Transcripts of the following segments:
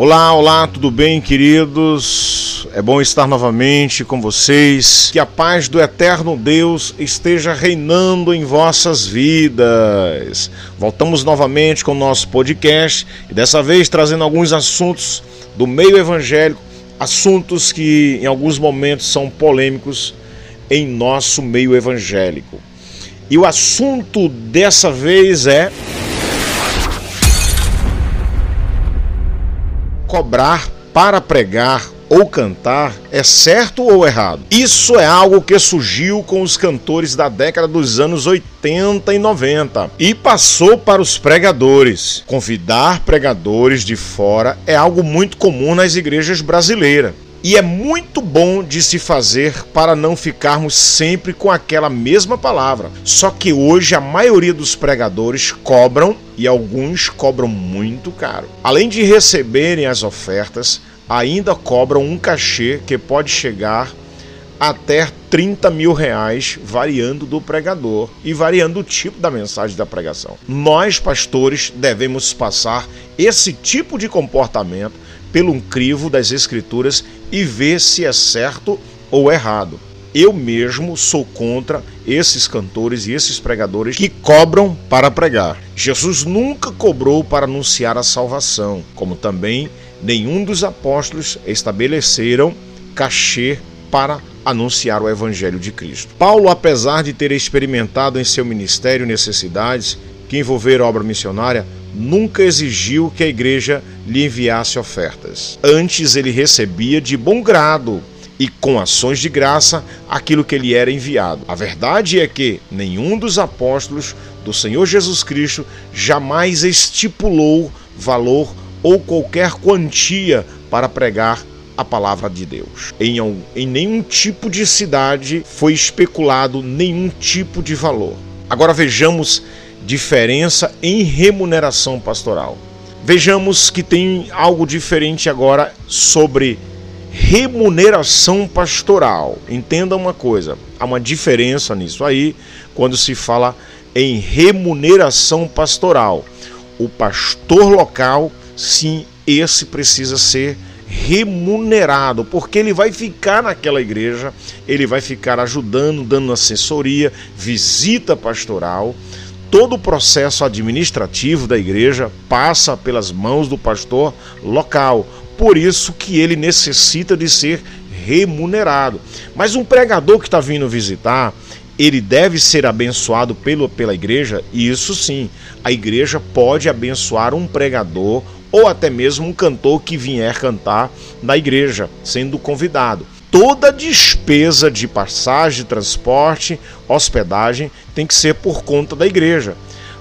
Olá, olá, tudo bem, queridos? É bom estar novamente com vocês. Que a paz do eterno Deus esteja reinando em vossas vidas. Voltamos novamente com o nosso podcast e dessa vez trazendo alguns assuntos do meio evangélico, assuntos que em alguns momentos são polêmicos em nosso meio evangélico. E o assunto dessa vez é cobrar para pregar ou cantar é certo ou errado? Isso é algo que surgiu com os cantores da década dos anos 80 e 90 e passou para os pregadores. Convidar pregadores de fora é algo muito comum nas igrejas brasileiras. E é muito bom de se fazer para não ficarmos sempre com aquela mesma palavra. Só que hoje a maioria dos pregadores cobram e alguns cobram muito caro. Além de receberem as ofertas, ainda cobram um cachê que pode chegar até 30 mil reais, variando do pregador e variando o tipo da mensagem da pregação. Nós, pastores, devemos passar esse tipo de comportamento pelo crivo das Escrituras e ver se é certo ou errado. Eu mesmo sou contra esses cantores e esses pregadores que cobram para pregar. Jesus nunca cobrou para anunciar a salvação, como também nenhum dos apóstolos estabeleceram cachê para anunciar o evangelho de Cristo. Paulo, apesar de ter experimentado em seu ministério necessidades que envolveram obra missionária, nunca exigiu que a igreja lhe enviasse ofertas. Antes ele recebia de bom grado e com ações de graça aquilo que lhe era enviado. A verdade é que nenhum dos apóstolos do Senhor Jesus Cristo jamais estipulou valor ou qualquer quantia para pregar a palavra de Deus. Em, em nenhum tipo de cidade foi especulado nenhum tipo de valor. Agora vejamos diferença em remuneração pastoral. Vejamos que tem algo diferente agora sobre remuneração pastoral. Entenda uma coisa, há uma diferença nisso aí quando se fala em remuneração pastoral. O pastor local, sim, esse precisa ser remunerado, porque ele vai ficar naquela igreja, ele vai ficar ajudando, dando assessoria, visita pastoral, todo o processo administrativo da igreja passa pelas mãos do pastor local. Por isso que ele necessita de ser remunerado. Mas um pregador que está vindo visitar, ele deve ser abençoado pelo, pela igreja? Isso sim. A igreja pode abençoar um pregador ou até mesmo um cantor que vier cantar na igreja, sendo convidado toda despesa de passagem, transporte, hospedagem tem que ser por conta da igreja.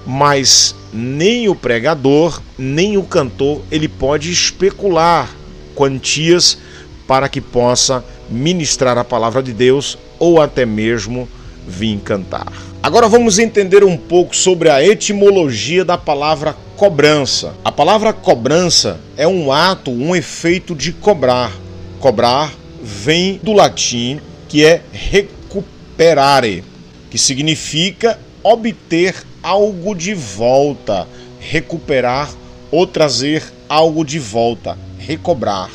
Mas nem o pregador, nem o cantor, ele pode especular quantias para que possa ministrar a palavra de Deus ou até mesmo vir cantar. Agora vamos entender um pouco sobre a etimologia da palavra cobrança. A palavra cobrança é um ato, um efeito de cobrar. Cobrar vem do latim que é recuperare, que significa obter algo de volta, recuperar ou trazer algo de volta, recobrar.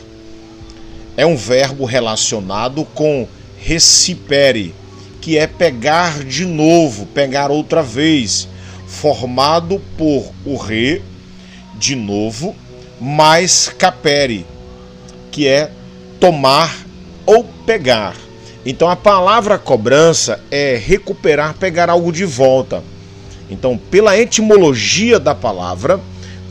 É um verbo relacionado com recipere, que é pegar de novo, pegar outra vez, formado por o re, de novo, mais capere, que é tomar ou pegar. Então a palavra cobrança é recuperar, pegar algo de volta. Então, pela etimologia da palavra,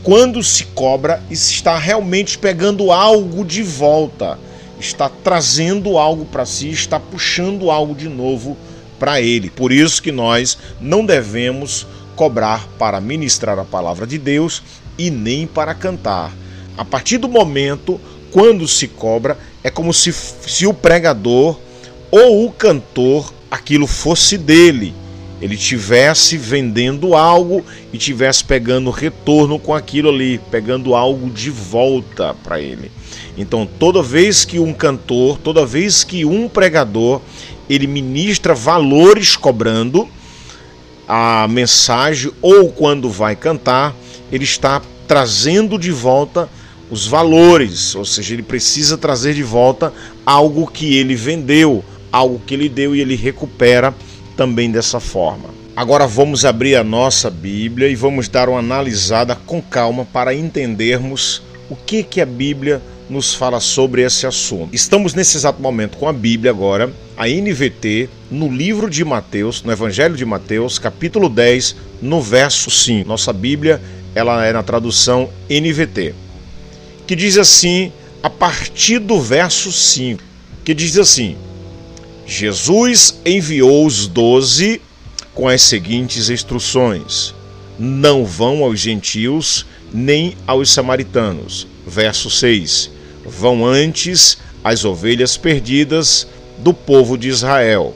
quando se cobra, está realmente pegando algo de volta, está trazendo algo para si, está puxando algo de novo para ele. Por isso que nós não devemos cobrar para ministrar a palavra de Deus e nem para cantar. A partir do momento quando se cobra, é como se, se o pregador ou o cantor aquilo fosse dele. Ele tivesse vendendo algo e tivesse pegando retorno com aquilo ali, pegando algo de volta para ele. Então, toda vez que um cantor, toda vez que um pregador, ele ministra valores cobrando a mensagem ou quando vai cantar, ele está trazendo de volta os valores, ou seja, ele precisa trazer de volta algo que ele vendeu, algo que ele deu e ele recupera também dessa forma. Agora vamos abrir a nossa Bíblia e vamos dar uma analisada com calma para entendermos o que que a Bíblia nos fala sobre esse assunto. Estamos nesse exato momento com a Bíblia agora, a NVT, no livro de Mateus, no Evangelho de Mateus, capítulo 10, no verso 5. Nossa Bíblia, ela é na tradução NVT, que diz assim, a partir do verso 5, que diz assim: Jesus enviou os doze com as seguintes instruções: Não vão aos gentios nem aos samaritanos. Verso 6: Vão antes as ovelhas perdidas do povo de Israel.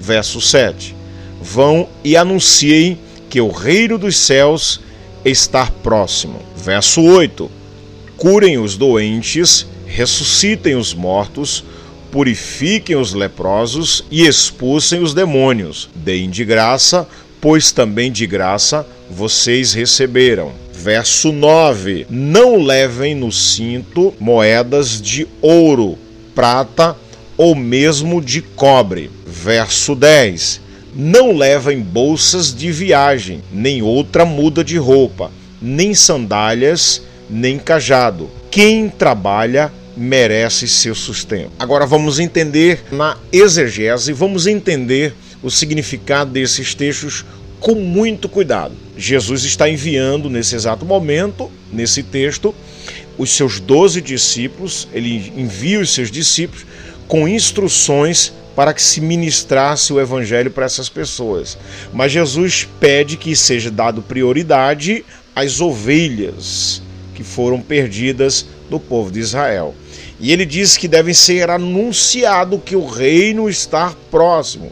Verso 7: Vão e anunciem que o reino dos céus está próximo. Verso 8: Curem os doentes, ressuscitem os mortos, purifiquem os leprosos e expulsem os demônios. Deem de graça, pois também de graça vocês receberam. Verso 9: Não levem no cinto moedas de ouro, prata ou mesmo de cobre. Verso 10: Não levem bolsas de viagem, nem outra muda de roupa, nem sandálias, nem cajado. Quem trabalha merece seu sustento. Agora vamos entender na exegese, vamos entender o significado desses textos com muito cuidado. Jesus está enviando nesse exato momento, nesse texto, os seus doze discípulos, ele envia os seus discípulos com instruções para que se ministrasse o evangelho para essas pessoas. Mas Jesus pede que seja dado prioridade às ovelhas que foram perdidas do povo de Israel. E ele diz que deve ser anunciado que o reino está próximo.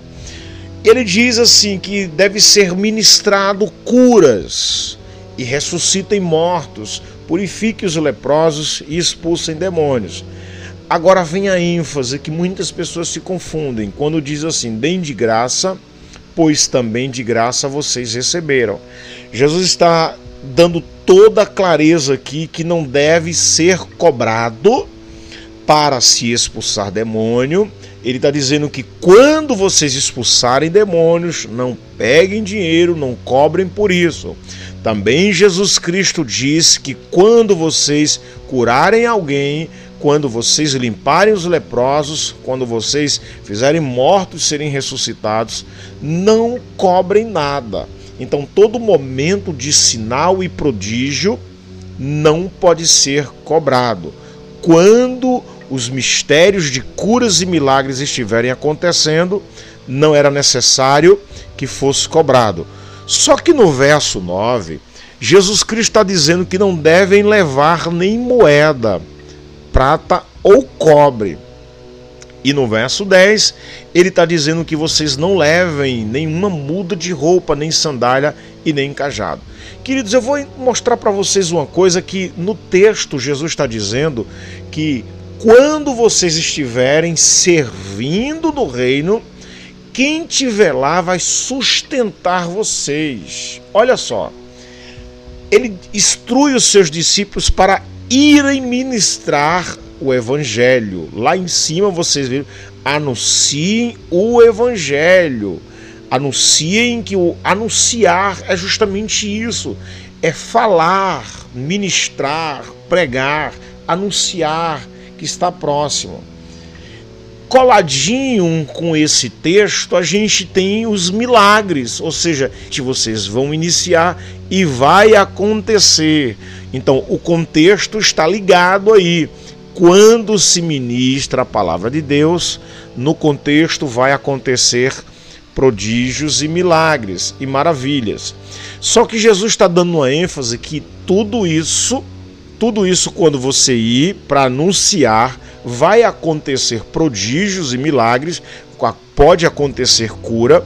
Ele diz assim que deve ser ministrado curas e ressuscitem mortos, purifique os leprosos e expulsem demônios. Agora vem a ênfase que muitas pessoas se confundem quando diz assim: deem de graça, pois também de graça vocês receberam. Jesus está dando toda a clareza aqui que não deve ser cobrado para se expulsar demônio. Ele está dizendo que quando vocês expulsarem demônios, não peguem dinheiro, não cobrem por isso. Também Jesus Cristo diz que quando vocês curarem alguém, quando vocês limparem os leprosos, quando vocês fizerem mortos serem ressuscitados, não cobrem nada. Então, todo momento de sinal e prodígio não pode ser cobrado. Quando os mistérios de curas e milagres estiverem acontecendo, não era necessário que fosse cobrado. Só que no verso 9, Jesus Cristo está dizendo que não devem levar nem moeda, prata ou cobre. E no verso 10, ele está dizendo que vocês não levem nenhuma muda de roupa, nem sandália e nem cajado. Queridos, eu vou mostrar para vocês uma coisa que no texto Jesus está dizendo que quando vocês estiverem servindo no reino, quem tiver lá vai sustentar vocês. Olha só, ele instrui os seus discípulos para irem ministrar o evangelho. Lá em cima vocês viram, anunciem o evangelho. Anunciem que o anunciar é justamente isso, é falar, ministrar, pregar, anunciar que está próximo. Coladinho com esse texto, a gente tem os milagres, ou seja, que vocês vão iniciar e vai acontecer. Então, o contexto está ligado aí. Quando se ministra a palavra de Deus, no contexto vai acontecer prodígios e milagres e maravilhas. Só que Jesus está dando uma ênfase que tudo isso tudo isso, quando você ir para anunciar, vai acontecer prodígios e milagres, pode acontecer cura,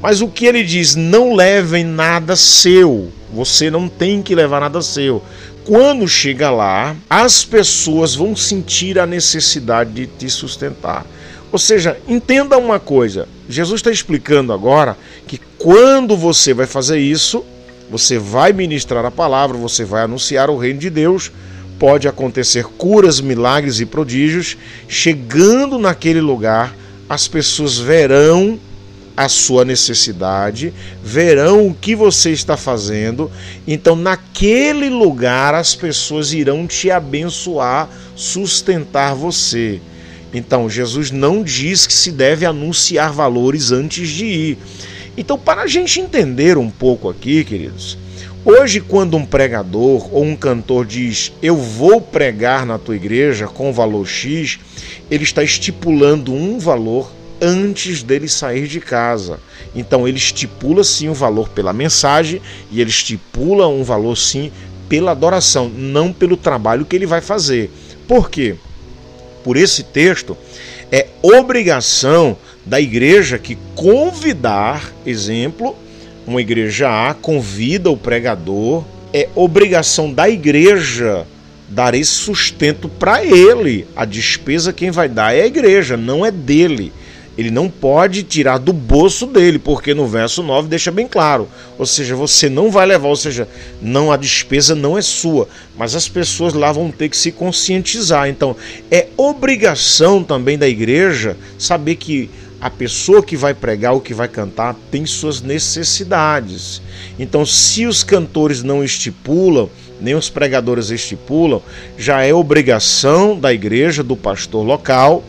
mas o que ele diz, não levem nada seu, você não tem que levar nada seu. Quando chega lá, as pessoas vão sentir a necessidade de te sustentar. Ou seja, entenda uma coisa: Jesus está explicando agora que quando você vai fazer isso, você vai ministrar a palavra, você vai anunciar o reino de Deus, pode acontecer curas, milagres e prodígios. Chegando naquele lugar, as pessoas verão a sua necessidade, verão o que você está fazendo. Então, naquele lugar, as pessoas irão te abençoar, sustentar você. Então, Jesus não diz que se deve anunciar valores antes de ir. Então, para a gente entender um pouco aqui, queridos, hoje, quando um pregador ou um cantor diz eu vou pregar na tua igreja com valor X, ele está estipulando um valor antes dele sair de casa. Então ele estipula sim um valor pela mensagem e ele estipula um valor sim pela adoração, não pelo trabalho que ele vai fazer. Por quê? Por esse texto é obrigação da igreja que convidar, exemplo, uma igreja A convida o pregador, é obrigação da igreja dar esse sustento para ele. A despesa quem vai dar é a igreja, não é dele ele não pode tirar do bolso dele, porque no verso 9 deixa bem claro. Ou seja, você não vai levar, ou seja, não a despesa não é sua, mas as pessoas lá vão ter que se conscientizar. Então, é obrigação também da igreja saber que a pessoa que vai pregar ou que vai cantar tem suas necessidades. Então, se os cantores não estipulam, nem os pregadores estipulam, já é obrigação da igreja, do pastor local,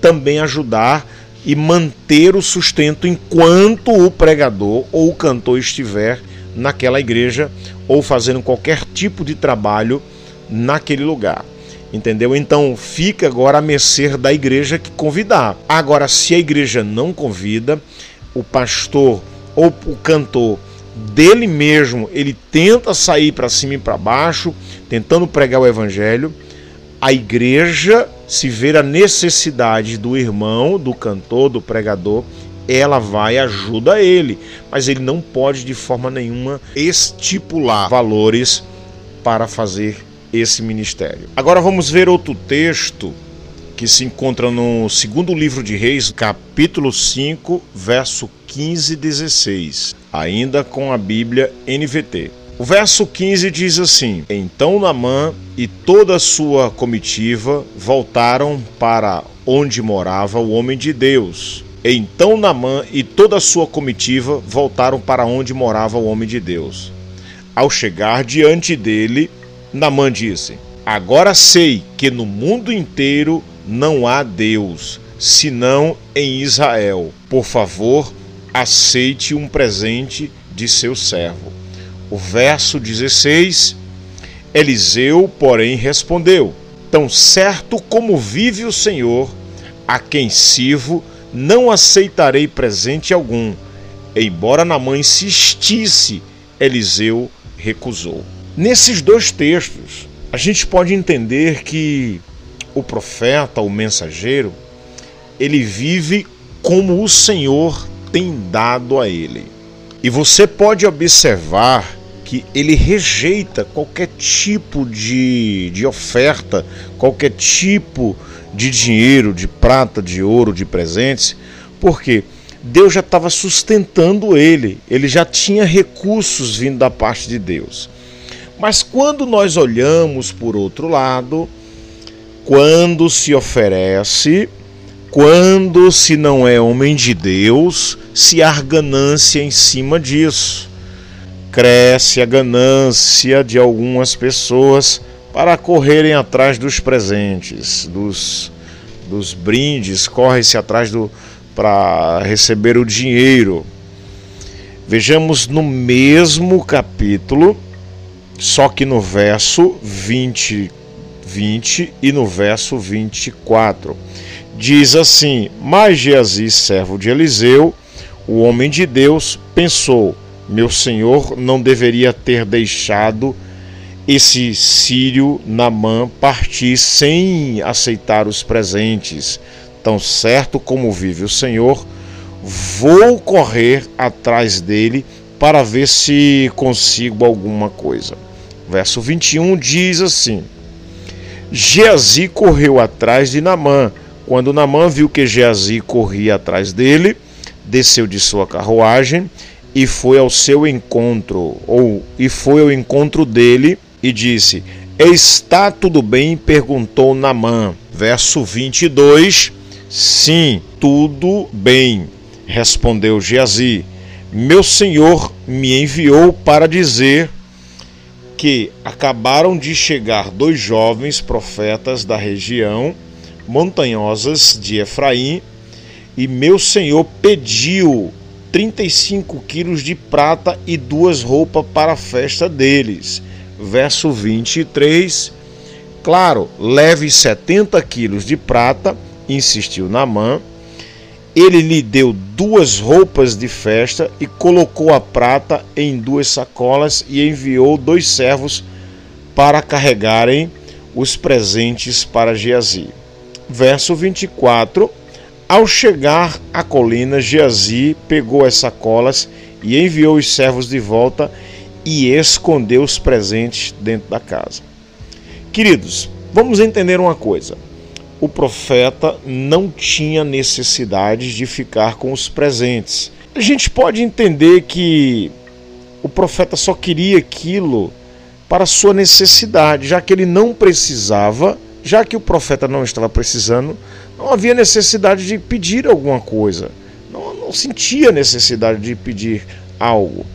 também ajudar e manter o sustento enquanto o pregador ou o cantor estiver naquela igreja ou fazendo qualquer tipo de trabalho naquele lugar. Entendeu? Então fica agora a mercê da igreja que convidar. Agora, se a igreja não convida, o pastor ou o cantor dele mesmo, ele tenta sair para cima e para baixo, tentando pregar o evangelho, a igreja se ver a necessidade do irmão, do cantor, do pregador, ela vai ajuda ele, mas ele não pode de forma nenhuma estipular valores para fazer esse ministério. Agora vamos ver outro texto que se encontra no segundo livro de Reis, capítulo 5, verso 15 e 16, ainda com a Bíblia NVT. O verso 15 diz assim: Então Namã e toda a sua comitiva voltaram para onde morava o homem de Deus. Então Namã e toda a sua comitiva voltaram para onde morava o homem de Deus. Ao chegar diante dele, Namã disse: Agora sei que no mundo inteiro não há Deus, senão em Israel. Por favor, aceite um presente de seu servo. O verso 16, Eliseu, porém, respondeu: Tão certo como vive o Senhor, a quem sirvo, não aceitarei presente algum. Embora Namã insistisse, Eliseu recusou. Nesses dois textos, a gente pode entender que o profeta, o mensageiro, ele vive como o Senhor tem dado a ele. E você pode observar que ele rejeita qualquer tipo de, de oferta, qualquer tipo de dinheiro, de prata, de ouro, de presentes, porque Deus já estava sustentando ele, ele já tinha recursos vindo da parte de Deus. Mas quando nós olhamos por outro lado, quando se oferece, quando se não é homem de Deus, se há ganância em cima disso cresce a ganância de algumas pessoas para correrem atrás dos presentes, dos, dos brindes, corre-se atrás do para receber o dinheiro. Vejamos no mesmo capítulo, só que no verso 20, 20 e no verso 24. Diz assim: Mas Geazi, servo de Eliseu, o homem de Deus, pensou: meu senhor não deveria ter deixado esse sírio Namã partir sem aceitar os presentes. Tão certo como vive o Senhor, vou correr atrás dele para ver se consigo alguma coisa. Verso 21 diz assim: Geazi correu atrás de Namã. Quando Namã viu que Geazi corria atrás dele, desceu de sua carruagem e foi ao seu encontro, ou e foi ao encontro dele e disse: Está tudo bem? perguntou Namã. Verso 22. Sim, tudo bem, respondeu Geazi. Meu senhor me enviou para dizer que acabaram de chegar dois jovens profetas da região montanhosas de Efraim e meu senhor pediu 35 quilos de prata e duas roupas para a festa deles. Verso 23. Claro, leve 70 quilos de prata, insistiu Namã. Ele lhe deu duas roupas de festa e colocou a prata em duas sacolas e enviou dois servos para carregarem os presentes para Geazi. Verso 24 ao chegar à colina, Geazi pegou as sacolas e enviou os servos de volta e escondeu os presentes dentro da casa. Queridos, vamos entender uma coisa. O profeta não tinha necessidade de ficar com os presentes. A gente pode entender que o profeta só queria aquilo para sua necessidade, já que ele não precisava, já que o profeta não estava precisando, não havia necessidade de pedir alguma coisa. Não, não sentia necessidade de pedir algo.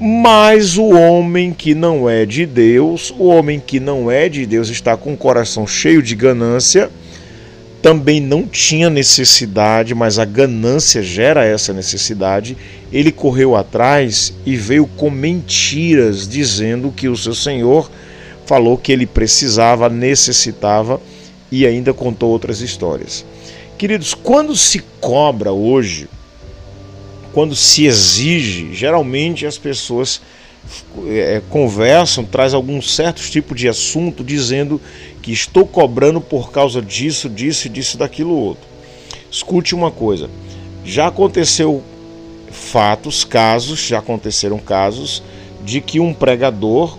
Mas o homem que não é de Deus, o homem que não é de Deus, está com o coração cheio de ganância, também não tinha necessidade, mas a ganância gera essa necessidade. Ele correu atrás e veio com mentiras, dizendo que o seu senhor falou que ele precisava, necessitava e ainda contou outras histórias. Queridos, quando se cobra hoje, quando se exige, geralmente as pessoas é, conversam, traz algum certo tipo de assunto dizendo que estou cobrando por causa disso, disso disso, daquilo outro. Escute uma coisa, já aconteceu fatos, casos, já aconteceram casos de que um pregador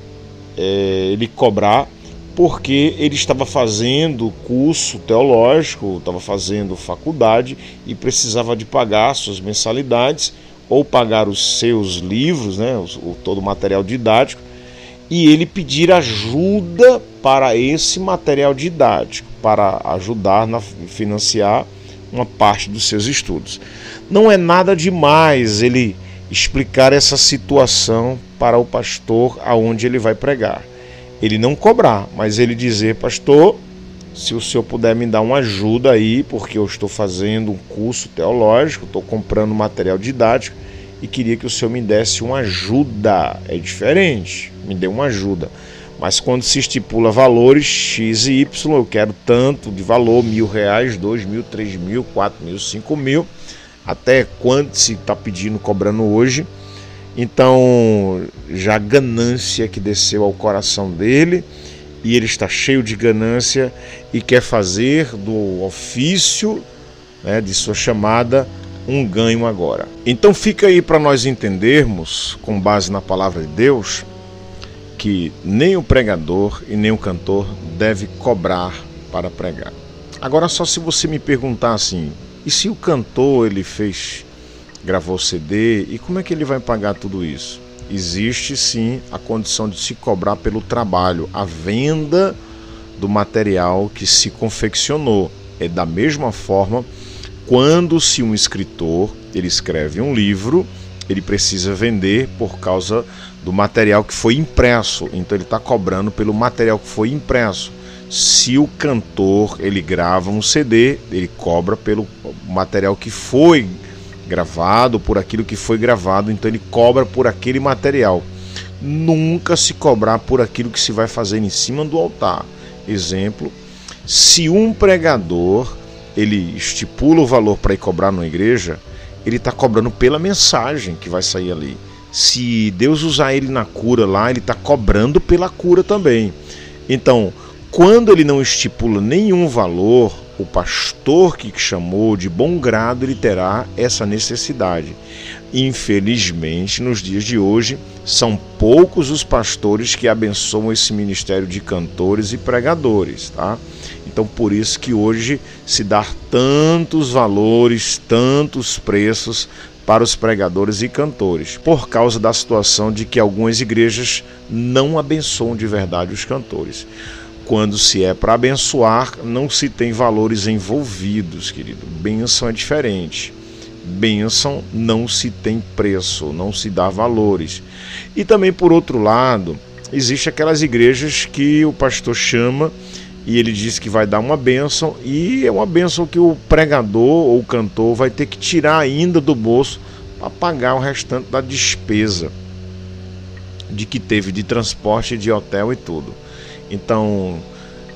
é, ele cobrar porque ele estava fazendo curso teológico, estava fazendo faculdade e precisava de pagar suas mensalidades ou pagar os seus livros, né, o, todo o material didático, e ele pedir ajuda para esse material didático, para ajudar a financiar uma parte dos seus estudos. Não é nada demais ele explicar essa situação para o pastor aonde ele vai pregar ele não cobrar, mas ele dizer, pastor, se o senhor puder me dar uma ajuda aí, porque eu estou fazendo um curso teológico, estou comprando material didático e queria que o senhor me desse uma ajuda. É diferente, me dê uma ajuda. Mas quando se estipula valores X e Y, eu quero tanto de valor, mil reais, dois mil, três mil, quatro mil, cinco mil, até quanto se está pedindo, cobrando hoje então, já ganância que desceu ao coração dele, e ele está cheio de ganância e quer fazer do ofício né, de sua chamada um ganho agora. Então fica aí para nós entendermos, com base na palavra de Deus, que nem o pregador e nem o cantor deve cobrar para pregar. Agora só se você me perguntar assim, e se o cantor ele fez gravou CD e como é que ele vai pagar tudo isso? Existe sim a condição de se cobrar pelo trabalho, a venda do material que se confeccionou. É da mesma forma quando se um escritor ele escreve um livro, ele precisa vender por causa do material que foi impresso. Então ele está cobrando pelo material que foi impresso. Se o cantor ele grava um CD, ele cobra pelo material que foi gravado por aquilo que foi gravado, então ele cobra por aquele material. Nunca se cobrar por aquilo que se vai fazer em cima do altar. Exemplo, se um pregador ele estipula o valor para ir cobrar numa igreja, ele está cobrando pela mensagem que vai sair ali. Se Deus usar ele na cura lá, ele está cobrando pela cura também. Então, quando ele não estipula nenhum valor, o pastor que chamou de bom grado ele terá essa necessidade. Infelizmente, nos dias de hoje, são poucos os pastores que abençoam esse ministério de cantores e pregadores, tá? Então, por isso que hoje se dá tantos valores, tantos preços para os pregadores e cantores, por causa da situação de que algumas igrejas não abençoam de verdade os cantores. Quando se é para abençoar, não se tem valores envolvidos, querido. Bênção é diferente. Bênção não se tem preço, não se dá valores. E também, por outro lado, existe aquelas igrejas que o pastor chama e ele diz que vai dar uma bênção e é uma bênção que o pregador ou o cantor vai ter que tirar ainda do bolso para pagar o restante da despesa de que teve de transporte, de hotel e tudo. Então,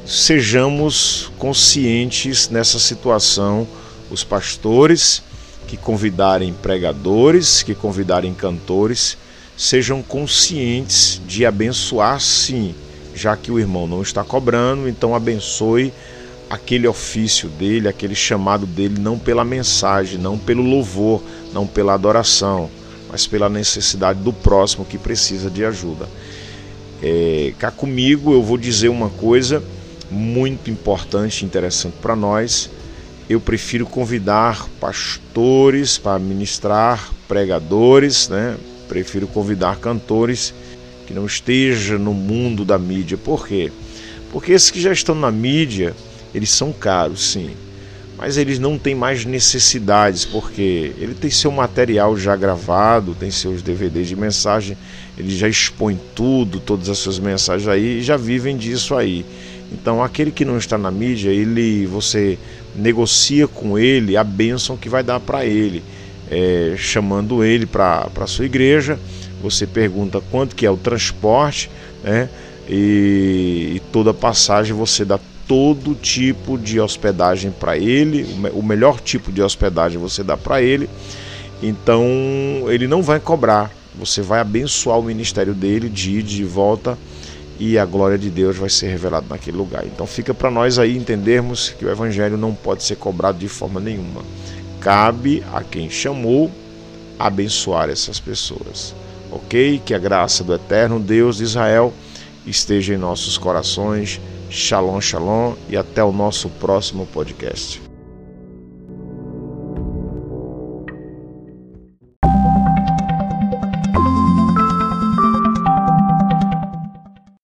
sejamos conscientes nessa situação, os pastores que convidarem pregadores, que convidarem cantores, sejam conscientes de abençoar sim já que o irmão não está cobrando, então abençoe aquele ofício dele, aquele chamado dele, não pela mensagem, não pelo louvor, não pela adoração, mas pela necessidade do próximo que precisa de ajuda. É, cá comigo eu vou dizer uma coisa muito importante interessante para nós. Eu prefiro convidar pastores para ministrar, pregadores, né? prefiro convidar cantores que não esteja no mundo da mídia. Por quê? Porque esses que já estão na mídia, eles são caros, sim. Mas eles não têm mais necessidades, porque ele tem seu material já gravado, tem seus DVDs de mensagem, ele já expõe tudo, todas as suas mensagens aí, e já vivem disso aí. Então, aquele que não está na mídia, ele, você negocia com ele a bênção que vai dar para ele, é, chamando ele para a sua igreja você pergunta quanto que é o transporte, né? E, e toda passagem você dá todo tipo de hospedagem para ele, o melhor tipo de hospedagem você dá para ele. Então ele não vai cobrar, você vai abençoar o ministério dele de ir de volta e a glória de Deus vai ser revelada naquele lugar. Então fica para nós aí entendermos que o evangelho não pode ser cobrado de forma nenhuma. Cabe a quem chamou abençoar essas pessoas ok? Que a graça do eterno Deus de Israel esteja em nossos corações. Shalom, shalom e até o nosso próximo podcast.